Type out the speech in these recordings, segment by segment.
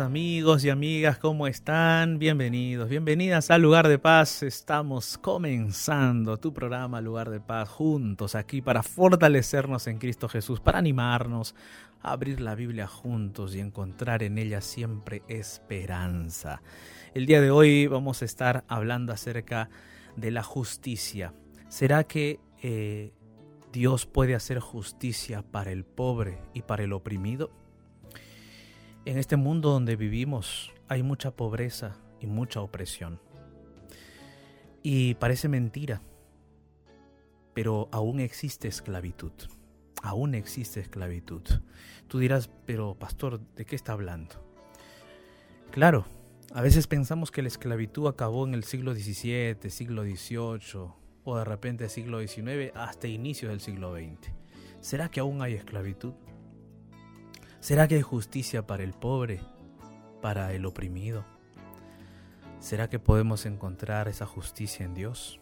amigos y amigas, ¿cómo están? Bienvenidos, bienvenidas al Lugar de Paz. Estamos comenzando tu programa Lugar de Paz juntos aquí para fortalecernos en Cristo Jesús, para animarnos a abrir la Biblia juntos y encontrar en ella siempre esperanza. El día de hoy vamos a estar hablando acerca de la justicia. ¿Será que eh, Dios puede hacer justicia para el pobre y para el oprimido? En este mundo donde vivimos hay mucha pobreza y mucha opresión. Y parece mentira, pero aún existe esclavitud. Aún existe esclavitud. Tú dirás, pero pastor, ¿de qué está hablando? Claro, a veces pensamos que la esclavitud acabó en el siglo XVII, siglo XVIII o de repente siglo XIX hasta inicios del siglo XX. ¿Será que aún hay esclavitud? ¿Será que hay justicia para el pobre, para el oprimido? ¿Será que podemos encontrar esa justicia en Dios?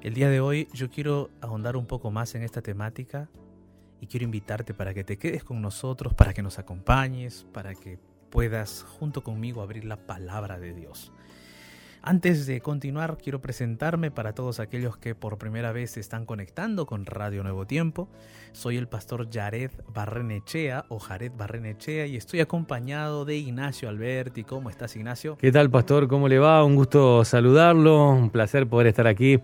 El día de hoy yo quiero ahondar un poco más en esta temática y quiero invitarte para que te quedes con nosotros, para que nos acompañes, para que puedas junto conmigo abrir la palabra de Dios. Antes de continuar, quiero presentarme para todos aquellos que por primera vez se están conectando con Radio Nuevo Tiempo. Soy el pastor Jared Barrenechea o Jared Barrenechea y estoy acompañado de Ignacio Alberti. ¿Cómo estás, Ignacio? ¿Qué tal, pastor? ¿Cómo le va? Un gusto saludarlo, un placer poder estar aquí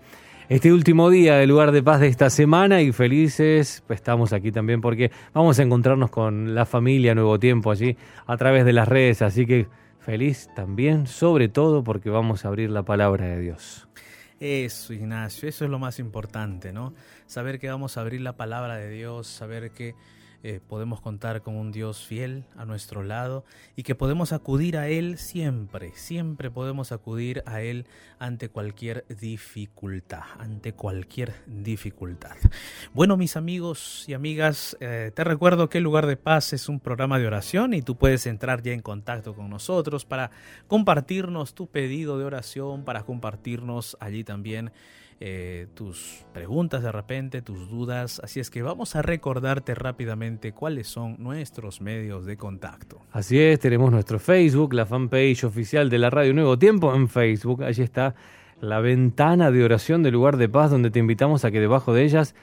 este último día del lugar de paz de esta semana y felices pues, estamos aquí también porque vamos a encontrarnos con la familia Nuevo Tiempo allí a través de las redes, así que feliz también, sobre todo porque vamos a abrir la palabra de Dios. Eso, Ignacio, eso es lo más importante, ¿no? Saber que vamos a abrir la palabra de Dios, saber que eh, podemos contar con un Dios fiel a nuestro lado y que podemos acudir a Él siempre, siempre podemos acudir a Él ante cualquier dificultad, ante cualquier dificultad. Bueno, mis amigos y amigas, eh, te recuerdo que el lugar de paz es un programa de oración y tú puedes entrar ya en contacto con nosotros para compartirnos tu pedido de oración, para compartirnos allí también eh, tus preguntas de repente, tus dudas. Así es que vamos a recordarte rápidamente cuáles son nuestros medios de contacto. Así es, tenemos nuestro Facebook, la fanpage oficial de la Radio Nuevo Tiempo en Facebook. Allí está la ventana de oración del lugar de paz donde te invitamos a que debajo de ellas,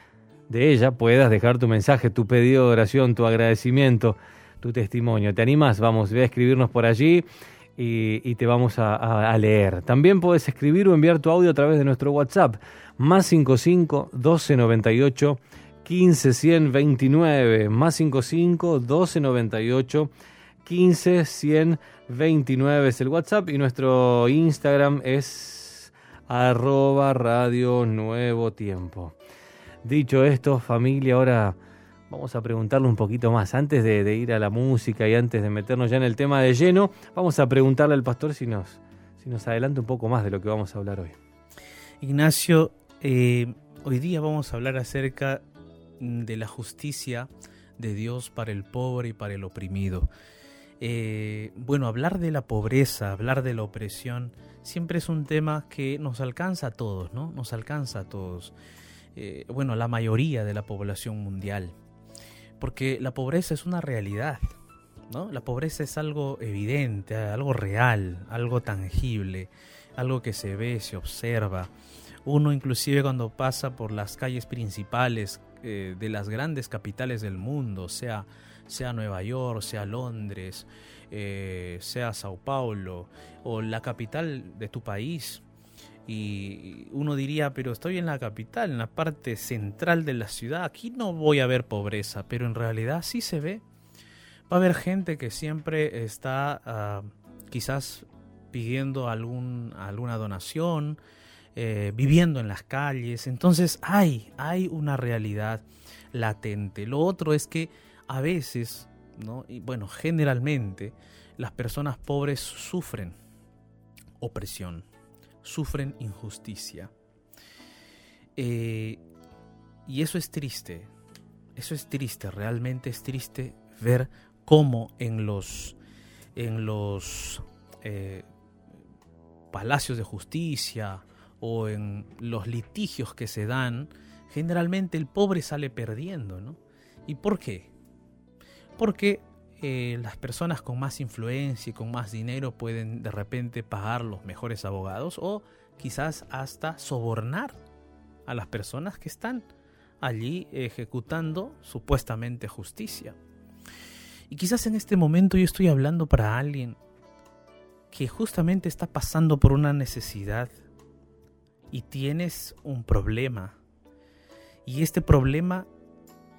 de ella, puedas dejar tu mensaje, tu pedido de oración, tu agradecimiento, tu testimonio. ¿Te animas? Vamos, a escribirnos por allí y, te vamos a, leer. También puedes escribir o enviar tu audio a través de nuestro WhatsApp, más 55 1298 15 129, más 55 1298 15 129 es el WhatsApp y nuestro Instagram es arroba radio nuevo tiempo. Dicho esto, familia, ahora Vamos a preguntarle un poquito más. Antes de, ir a la música y antes de meternos ya en el tema de lleno, vamos a preguntarle al pastor si nos, si nos adelanta un poco más de lo que vamos a hablar hoy. Ignacio, eh, hoy día vamos a hablar acerca de la justicia de Dios para el pobre y para el oprimido. Eh, bueno, hablar de la pobreza, hablar de la opresión, siempre es un tema que nos alcanza a todos, ¿no? Nos alcanza a todos. Eh, bueno, la mayoría de la población mundial porque la pobreza es una realidad, ¿no? La pobreza es algo evidente, algo real, algo tangible, algo que se ve, se observa. Uno inclusive cuando pasa por las calles principales eh, de las grandes capitales del mundo, sea, sea Nueva York, sea Londres, eh, sea Sao Paulo o la capital de tu país, y uno diría, pero estoy en la capital, en la parte central de la ciudad, aquí no voy a ver pobreza, pero en realidad sí se ve. Va a haber gente que siempre está ah, quizás pidiendo algún, alguna donación, eh, viviendo en las calles. Entonces hay, hay una realidad latente. Lo otro es que a veces, ¿no? y bueno, generalmente, las personas pobres sufren opresión sufren injusticia. Eh, y eso es triste, eso es triste, realmente es triste ver cómo en los, en los eh, palacios de justicia o en los litigios que se dan, generalmente el pobre sale perdiendo, ¿no? ¿Y por qué? Porque eh, las personas con más influencia y con más dinero pueden de repente pagar los mejores abogados o quizás hasta sobornar a las personas que están allí ejecutando supuestamente justicia. Y quizás en este momento yo estoy hablando para alguien que justamente está pasando por una necesidad y tienes un problema y este problema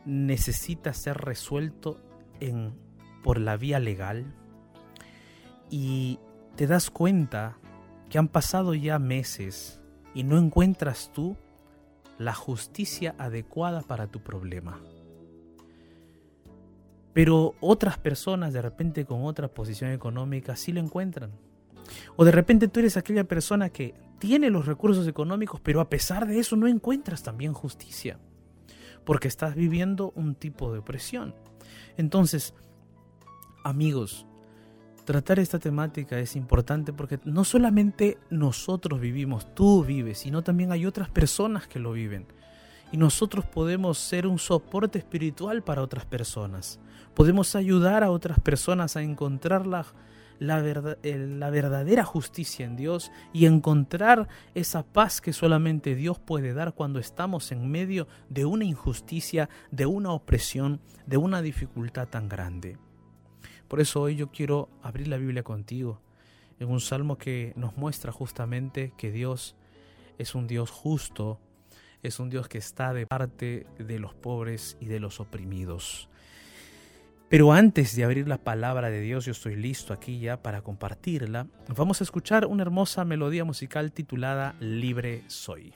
necesita ser resuelto en por la vía legal y te das cuenta que han pasado ya meses y no encuentras tú la justicia adecuada para tu problema. Pero otras personas de repente con otra posición económica sí lo encuentran. O de repente tú eres aquella persona que tiene los recursos económicos, pero a pesar de eso no encuentras también justicia. Porque estás viviendo un tipo de opresión. Entonces, amigos, tratar esta temática es importante porque no solamente nosotros vivimos, tú vives, sino también hay otras personas que lo viven. Y nosotros podemos ser un soporte espiritual para otras personas. Podemos ayudar a otras personas a encontrar la, la, la verdadera justicia en Dios y encontrar esa paz que solamente Dios puede dar cuando estamos en medio de una injusticia, de una opresión, de una dificultad tan grande. Por eso hoy yo quiero abrir la Biblia contigo en un salmo que nos muestra justamente que Dios es un Dios justo, es un Dios que está de parte de los pobres y de los oprimidos. Pero antes de abrir la palabra de Dios, yo estoy listo aquí ya para compartirla. Vamos a escuchar una hermosa melodía musical titulada Libre Soy.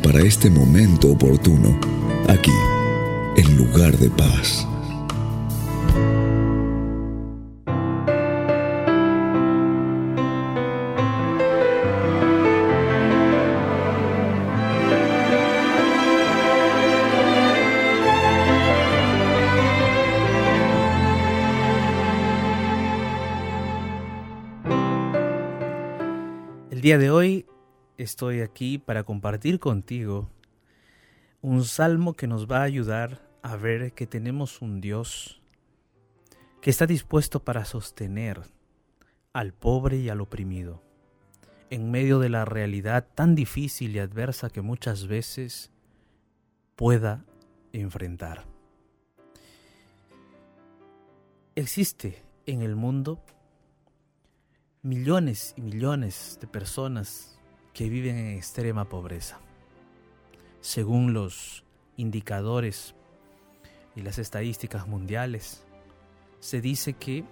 Para este momento oportuno, aquí, en lugar de paz. El día de hoy estoy aquí para compartir contigo un salmo que nos va a ayudar a ver que tenemos un Dios que está dispuesto para sostener al pobre y al oprimido en medio de la realidad tan difícil y adversa que muchas veces pueda enfrentar. Existe en el mundo millones y millones de personas que viven en extrema pobreza. Según los indicadores y las estadísticas mundiales, se dice que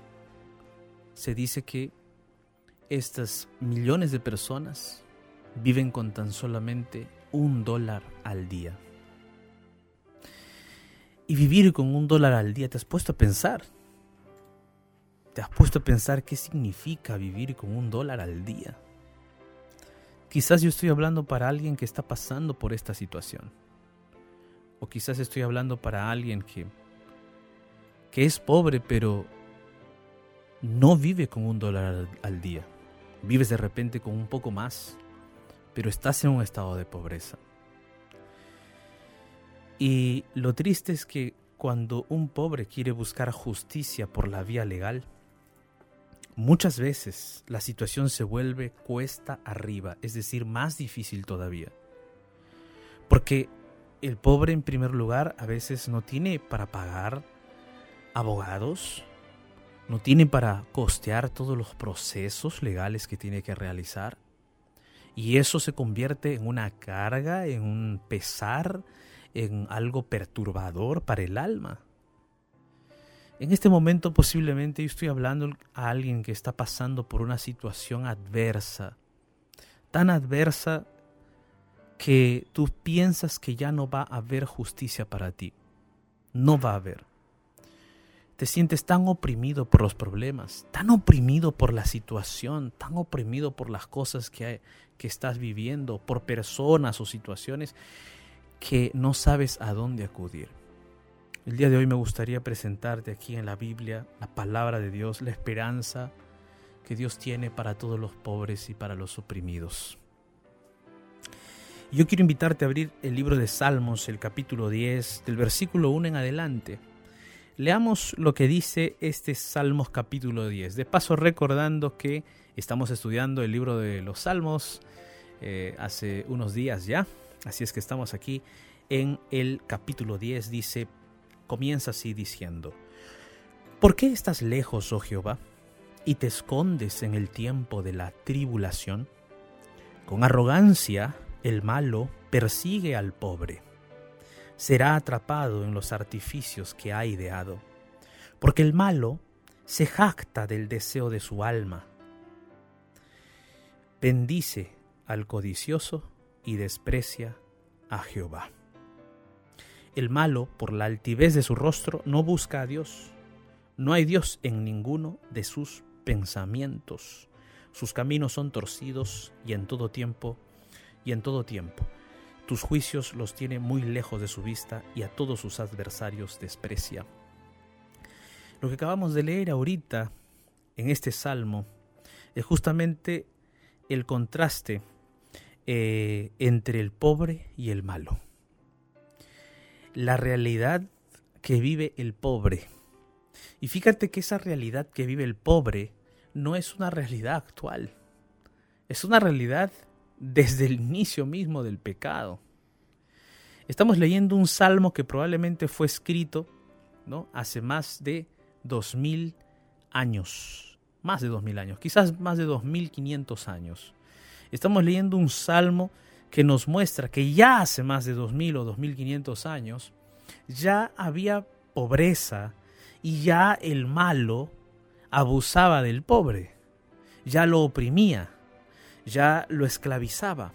se dice que estas millones de personas viven con tan solamente un dólar al día. Y vivir con un dólar al día, ¿te has puesto a pensar? ¿Te has puesto a pensar qué significa vivir con un dólar al día? Quizás yo estoy hablando para alguien que está pasando por esta situación. O quizás estoy hablando para alguien que, que es pobre pero no vive con un dólar al, día. Vives de repente con un poco más, pero estás en un estado de pobreza. Y lo triste es que cuando un pobre quiere buscar justicia por la vía legal, muchas veces la situación se vuelve cuesta arriba, es decir, más difícil todavía. Porque el pobre en primer lugar a veces no tiene para pagar abogados, no tiene para costear todos los procesos legales que tiene que realizar. Y eso se convierte en una carga, en un pesar, en algo perturbador para el alma. En este momento posiblemente yo estoy hablando a alguien que está pasando por una situación adversa, tan adversa que tú piensas que ya no va a haber justicia para ti. No va a haber. Te sientes tan oprimido por los problemas, tan oprimido por la situación, tan oprimido por las cosas que, que estás viviendo, por personas o situaciones, que no sabes a dónde acudir. El día de hoy me gustaría presentarte aquí en la Biblia la palabra de Dios, la esperanza que Dios tiene para todos los pobres y para los oprimidos. Yo quiero invitarte a abrir el libro de Salmos, el capítulo 10, del versículo 1 en adelante. Leamos lo que dice este Salmos capítulo 10. De paso recordando que estamos estudiando el libro de los Salmos eh, hace unos días ya. Así es que estamos aquí en el capítulo 10. Dice, comienza así diciendo, ¿por qué estás lejos, oh Jehová, y te escondes en el tiempo de la tribulación? Con arrogancia el malo persigue al pobre será atrapado en los artificios que ha ideado, porque el malo se jacta del deseo de su alma. Bendice al codicioso y desprecia a Jehová. El malo, por la altivez de su rostro, no busca a Dios. No hay Dios en ninguno de sus pensamientos. Sus caminos son torcidos y en todo tiempo, y en todo tiempo. Tus juicios los tiene muy lejos de su vista y a todos sus adversarios desprecia. Lo que acabamos de leer ahorita en este salmo es justamente el contraste eh, entre el pobre y el malo. La realidad que vive el pobre. Y fíjate que esa realidad que vive el pobre no es una realidad actual. Es una realidad desde el inicio mismo del pecado. Estamos leyendo un salmo que probablemente fue escrito ¿no? hace más de dos mil años, más de dos mil años, quizás más de dos mil quinientos años. Estamos leyendo un salmo que nos muestra que ya hace más de dos mil o dos mil quinientos años ya había pobreza y ya el malo abusaba del pobre. ya lo oprimía, ya lo esclavizaba,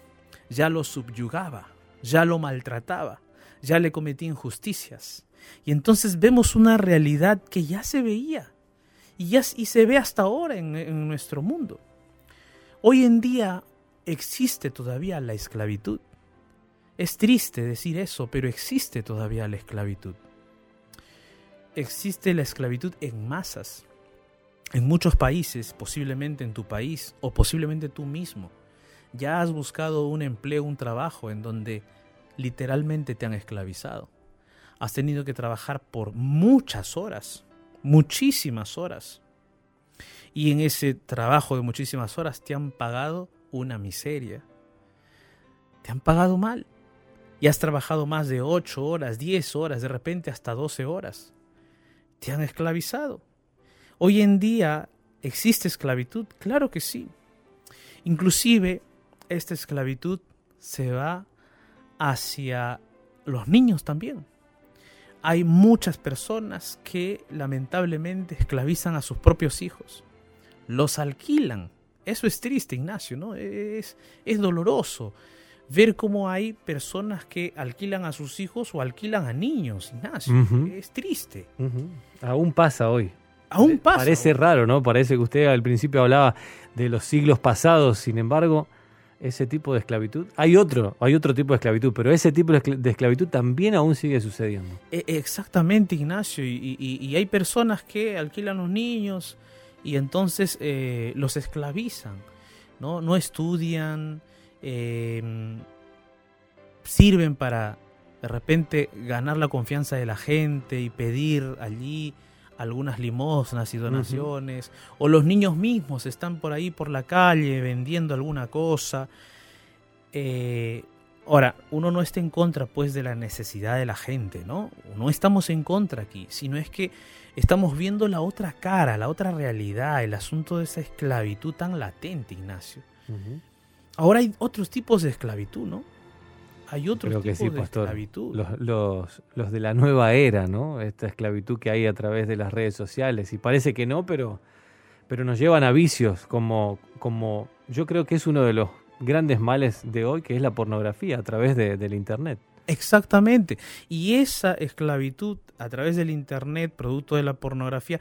ya lo subyugaba, ya lo maltrataba, ya le cometía injusticias. Y entonces vemos una realidad que ya se veía y, ya, y se ve hasta ahora en, en nuestro mundo. Hoy en día existe todavía la esclavitud. Es triste decir eso, pero existe todavía la esclavitud. Existe la esclavitud en masas. En muchos países, posiblemente en tu país o posiblemente tú mismo, ya has buscado un empleo, un trabajo en donde literalmente te han esclavizado. Has tenido que trabajar por muchas horas, muchísimas horas. Y en ese trabajo de muchísimas horas te han pagado una miseria. Te han pagado mal. Y has trabajado más de 8 horas, 10 horas, de repente hasta 12 horas. Te han esclavizado. Hoy en día existe esclavitud, claro que sí. Inclusive esta esclavitud se va hacia los niños también. Hay muchas personas que lamentablemente esclavizan a sus propios hijos. Los alquilan. Eso es triste, Ignacio, ¿no? Es, es doloroso ver cómo hay personas que alquilan a sus hijos o alquilan a niños, Ignacio. Es triste. Aún pasa hoy. Aún pasa. Parece raro, ¿no? Parece que usted al principio hablaba de los siglos pasados, sin embargo, ese tipo de esclavitud, hay otro, hay otro tipo de esclavitud, pero ese tipo de escl- de esclavitud también aún sigue sucediendo. E- Exactamente, Ignacio. Y, y- y hay personas que alquilan los niños y entonces eh, los esclavizan. No, no estudian, eh, sirven para de repente ganar la confianza de la gente y pedir allí algunas limosnas y donaciones. O los niños mismos están por ahí por la calle vendiendo alguna cosa. Eh, Ahora, uno no está en contra pues de la necesidad de la gente, ¿no? No estamos en contra aquí, sino es que estamos viendo la otra cara, la otra realidad, el asunto de esa esclavitud tan latente, Ignacio. Ahora hay otros tipos de esclavitud, ¿no? Hay otros Creo que tipos sí, de pastor. esclavitud. Los, los, los de la nueva era, ¿no? Esta esclavitud que hay a través de las redes sociales. Y parece que no, pero, pero nos llevan a vicios, como, como yo creo que es uno de los grandes males de hoy, que es la pornografía a través de- del Internet. Exactamente. Y esa esclavitud a través del Internet, producto de la pornografía,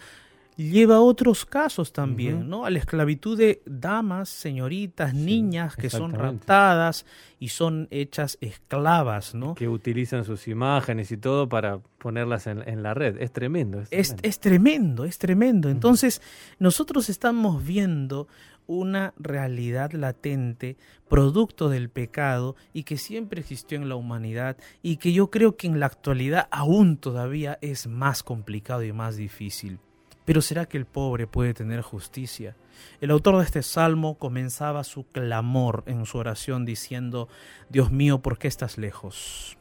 lleva a otros casos también. ¿no? A la esclavitud de damas, señoritas, niñas que son raptadas y son hechas esclavas, ¿no? Que utilizan sus imágenes y todo para ponerlas en, en la red. Es tremendo. Es Es, tremendo. es tremendo, es tremendo. Entonces, nosotros estamos viendo una realidad latente, producto del pecado y que siempre existió en la humanidad y que yo creo que en la actualidad aún todavía es más complicado y más difícil. Pero ¿será que el pobre puede tener justicia? El autor de este salmo comenzaba su clamor en su oración diciendo, Dios mío, ¿por qué estás lejos?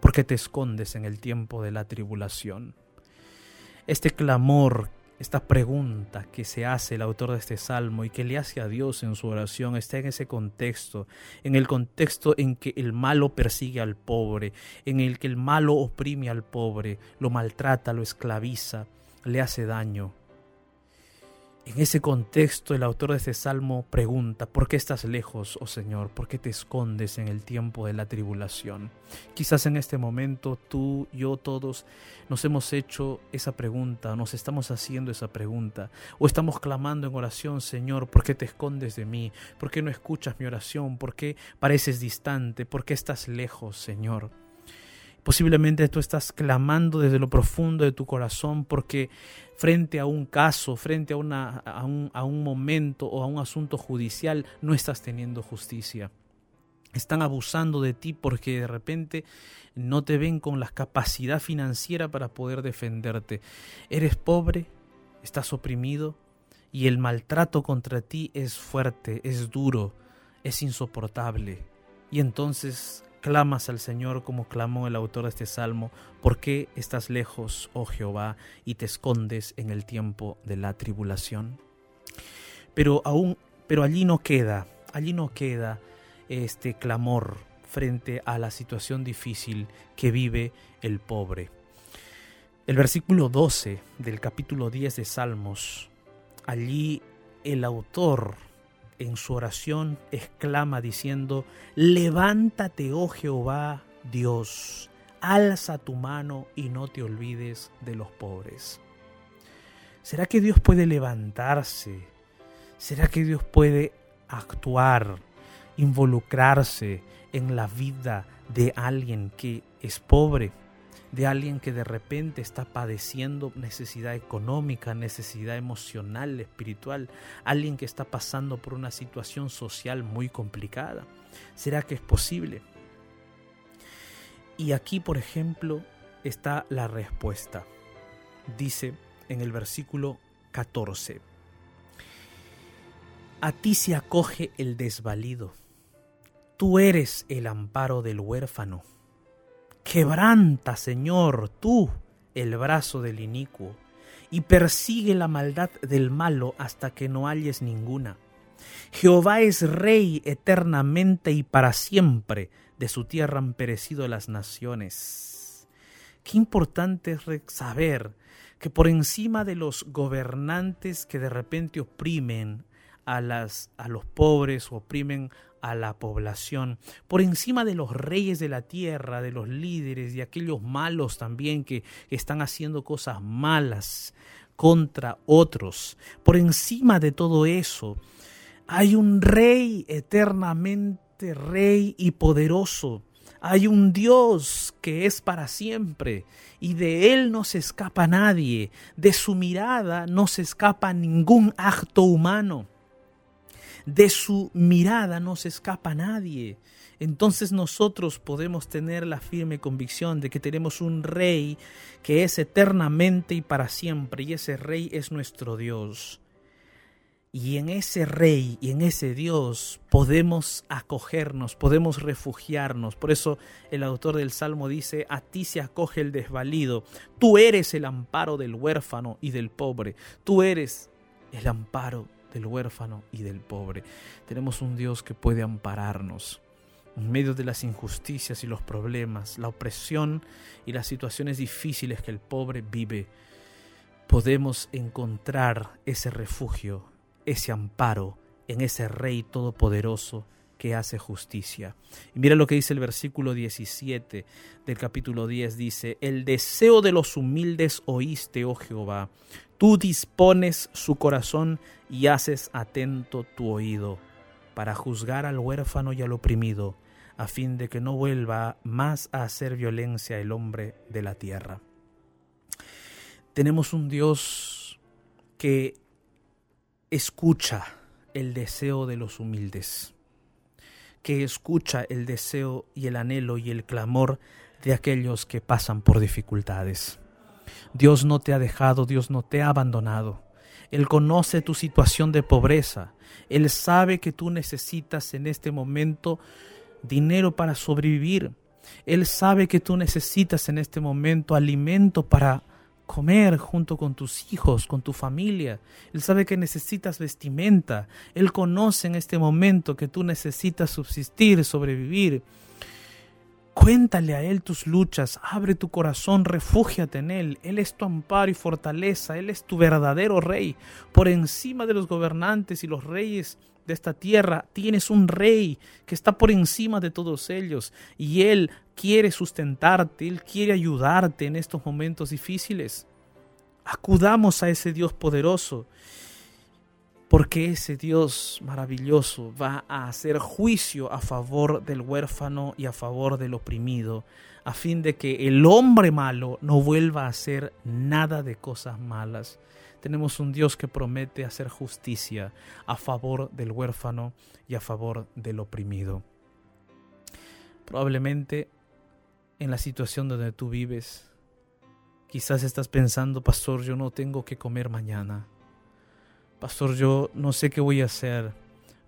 ¿Por qué te escondes en el tiempo de la tribulación? Este clamor, esta pregunta que se hace el autor de este salmo y que le hace a Dios en su oración está en ese contexto, en el contexto en que el malo persigue al pobre, en el que el malo oprime al pobre, lo maltrata, lo esclaviza, le hace daño. En ese contexto el autor de este salmo pregunta, ¿por qué estás lejos, oh Señor? ¿Por qué te escondes en el tiempo de la tribulación? Quizás en este momento tú, yo, todos nos hemos hecho esa pregunta, nos estamos haciendo esa pregunta, o estamos clamando en oración, Señor, ¿por qué te escondes de mí? ¿Por qué no escuchas mi oración? ¿Por qué pareces distante? ¿Por qué estás lejos, Señor? Posiblemente tú estás clamando desde lo profundo de tu corazón porque frente a un caso, frente a, una, a, un, a un momento o a un asunto judicial, no estás teniendo justicia. Están abusando de ti porque de repente no te ven con la capacidad financiera para poder defenderte. Eres pobre, estás oprimido y el maltrato contra ti es fuerte, es duro, es insoportable. Y entonces clamas al Señor como clamó el autor de este salmo, ¿por qué estás lejos, oh Jehová, y te escondes en el tiempo de la tribulación? Pero aún, pero allí no queda, allí no queda este clamor frente a la situación difícil que vive el pobre. El versículo 12 del capítulo 10 de Salmos, allí el autor en su oración exclama diciendo, levántate, oh Jehová Dios, alza tu mano y no te olvides de los pobres. ¿Será que Dios puede levantarse? ¿Será que Dios puede actuar, involucrarse en la vida de alguien que es pobre? De alguien que de repente está padeciendo necesidad económica, necesidad emocional, espiritual, alguien que está pasando por una situación social muy complicada. ¿Será que es posible? Y aquí, por ejemplo, está la respuesta. Dice en el versículo 14, a ti se acoge el desvalido, tú eres el amparo del huérfano Quebranta, Señor, tú el brazo del inicuo, y persigue la maldad del malo hasta que no halles ninguna. Jehová es rey eternamente y para siempre, de su tierra han perecido las naciones. Qué importante es saber que por encima de los gobernantes que de repente oprimen a, las, a los pobres, oprimen a la población, por encima de los reyes de la tierra, de los líderes y aquellos malos también que están haciendo cosas malas contra otros. Por encima de todo eso, hay un rey eternamente rey y poderoso. Hay un Dios que es para siempre y de Él no se escapa nadie. De su mirada no se escapa ningún acto humano de su mirada no se escapa nadie. Entonces nosotros podemos tener la firme convicción de que tenemos un rey que es eternamente y para siempre, y ese rey es nuestro Dios. Y en ese rey y en ese Dios podemos acogernos, podemos refugiarnos. Por eso el autor del Salmo dice, a ti se acoge el desvalido. Tú eres el amparo del huérfano y del pobre. Tú eres el amparo del huérfano y del pobre. Tenemos un Dios que puede ampararnos en medio de las injusticias y los problemas, la opresión y las situaciones difíciles que el pobre vive. Podemos encontrar ese refugio, ese amparo en ese Rey Todopoderoso que hace justicia. Y mira lo que dice el versículo 17 del capítulo 10, dice, el deseo de los humildes oíste, oh Jehová, Tú dispones su corazón y haces atento tu oído para juzgar al huérfano y al oprimido, a fin de que no vuelva más a hacer violencia el hombre de la tierra. Tenemos un Dios que escucha el deseo de los humildes, que escucha el deseo y el anhelo y el clamor de aquellos que pasan por dificultades. Dios no te ha dejado, Dios no te ha abandonado. Él conoce tu situación de pobreza. Él sabe que tú necesitas en este momento dinero para sobrevivir. Él sabe que tú necesitas en este momento alimento para comer junto con tus hijos, con tu familia. Él sabe que necesitas vestimenta. Él conoce en este momento que tú necesitas subsistir, sobrevivir. Cuéntale a Él tus luchas, abre tu corazón, refúgiate en Él. Él es tu amparo y fortaleza, Él es tu verdadero rey. Por encima de los gobernantes y los reyes de esta tierra, tienes un rey que está por encima de todos ellos y Él quiere sustentarte, Él quiere ayudarte en estos momentos difíciles. Acudamos a ese Dios poderoso porque ese Dios maravilloso va a hacer juicio a favor del huérfano y a favor del oprimido, a fin de que el hombre malo no vuelva a hacer nada de cosas malas. Tenemos un Dios que promete hacer justicia a favor del huérfano y a favor del oprimido. Probablemente en la situación donde tú vives, quizás estás pensando, pastor, yo no tengo que comer mañana Pastor, yo no sé qué voy a hacer.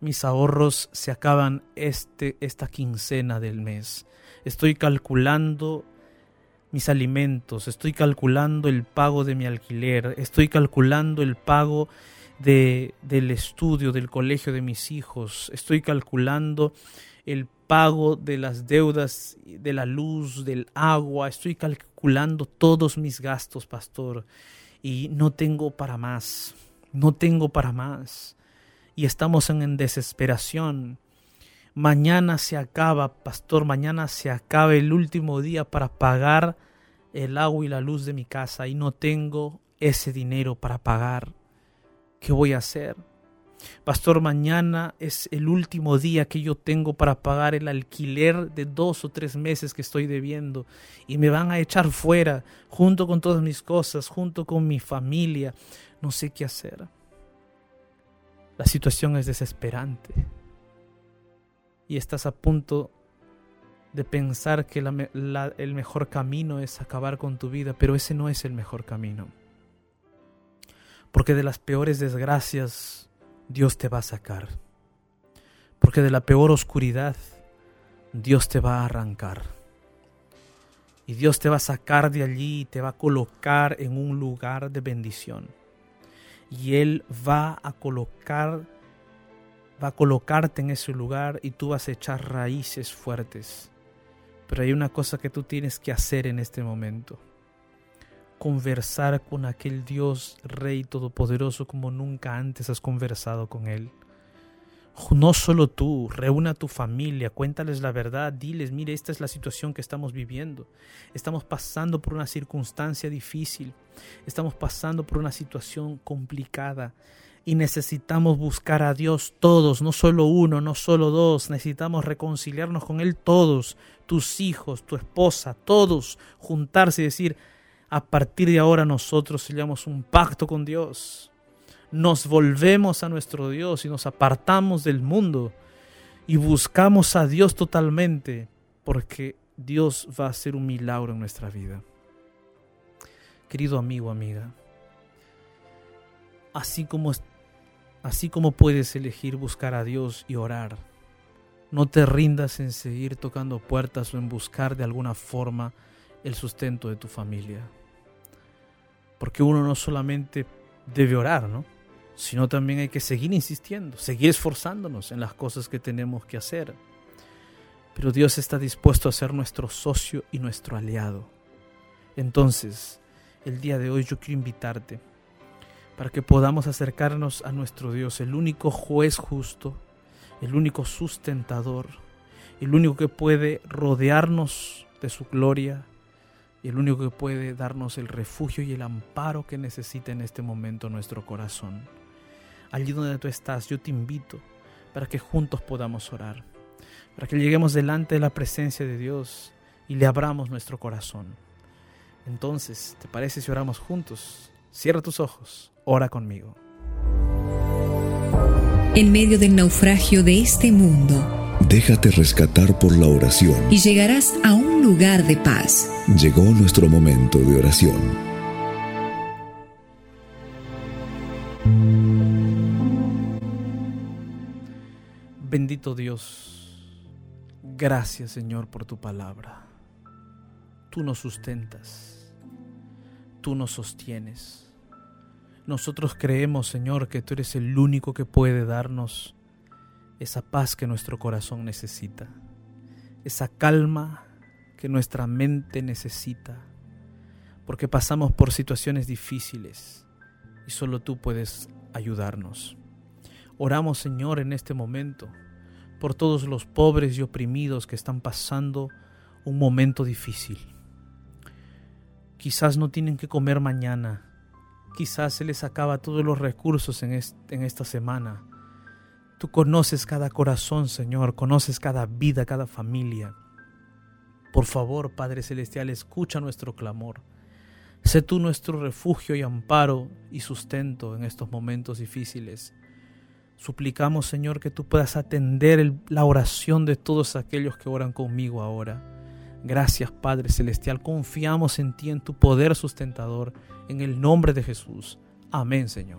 Mis ahorros se acaban este, esta quincena del mes. Estoy calculando mis alimentos, estoy calculando el pago de mi alquiler, estoy calculando el pago de, del estudio, del colegio de mis hijos, estoy calculando el pago de las deudas, de la luz, del agua, estoy calculando todos mis gastos, pastor, y no tengo para más no tengo para más. y estamos en desesperación. Mañana se acaba, pastor, mañana se acaba el último día para pagar el agua y la luz de mi casa y no tengo ese dinero para pagar. ¿Qué voy a hacer? Pastor, mañana es el último día que yo tengo para pagar el alquiler de dos o tres meses que estoy debiendo y me van a echar fuera junto con todas mis cosas, junto con mi familia. No sé qué hacer. La situación es desesperante y estás a punto de pensar que el mejor camino es acabar con tu vida, pero ese no es el mejor camino. Porque de las peores desgracias Dios te va a sacar. Porque de la peor oscuridad Dios te va a arrancar. Y Dios te va a sacar de allí y te va a colocar en un lugar de bendición. Y Él va a colocar, va a colocarte en ese lugar y tú vas a echar raíces fuertes. Pero hay una cosa que tú tienes que hacer en este momento conversar con aquel Dios Rey Todopoderoso como nunca antes has conversado con Él. No solo tú, reúna a tu familia, cuéntales la verdad, diles, mire, esta es la situación que estamos viviendo. Estamos pasando por una circunstancia difícil, estamos pasando por una situación complicada y necesitamos buscar a Dios todos, no solo uno, no solo dos, necesitamos reconciliarnos con Él todos, tus hijos, tu esposa, todos, juntarse y decir, a partir de ahora nosotros sellamos un pacto con Dios. Nos volvemos a nuestro Dios y nos apartamos del mundo y buscamos a Dios totalmente porque Dios va a hacer un milagro en nuestra vida. Querido amigo, amiga, así como, así como puedes elegir buscar a Dios y orar, no te rindas en seguir tocando puertas o en buscar de alguna forma el sustento de tu familia. Porque uno no solamente debe orar, ¿no? Sino también hay que seguir insistiendo, seguir esforzándonos en las cosas que tenemos que hacer. Pero Dios está dispuesto a ser nuestro socio y nuestro aliado. Entonces, el día de hoy yo quiero invitarte para que podamos acercarnos a nuestro Dios, el único juez justo, el único sustentador, el único que puede rodearnos de su gloria, y el único que puede darnos el refugio y el amparo que necesita en este momento nuestro corazón. Allí donde tú estás, yo te invito para que juntos podamos orar, para que lleguemos delante de la presencia de Dios y le abramos nuestro corazón. Entonces, ¿te parece si oramos juntos? Cierra tus ojos, ora conmigo. En medio del naufragio de este mundo, Déjate rescatar por la oración. Y llegarás a un lugar de paz. Llegó nuestro momento de oración. Bendito Dios, gracias Señor por tu palabra. Tú nos sustentas, tú nos sostienes. Nosotros creemos, Señor, que tú eres el único que puede darnos esa paz que nuestro corazón necesita, esa calma que nuestra mente necesita, porque pasamos por situaciones difíciles y solo tú puedes ayudarnos. Oramos, Señor, en este momento por todos los pobres y oprimidos que están pasando un momento difícil. Quizás no tienen que comer mañana, quizás se les acaba todos los recursos en, en esta semana Tú conoces cada corazón, Señor, conoces cada vida, cada familia. Por favor, Padre Celestial, escucha nuestro clamor. Sé tú nuestro refugio y amparo y sustento en estos momentos difíciles. Suplicamos, Señor, que tú puedas atender la oración de todos aquellos que oran conmigo ahora. Gracias, Padre Celestial. Confiamos en ti, en tu poder sustentador, en el nombre de Jesús. Amén, Señor.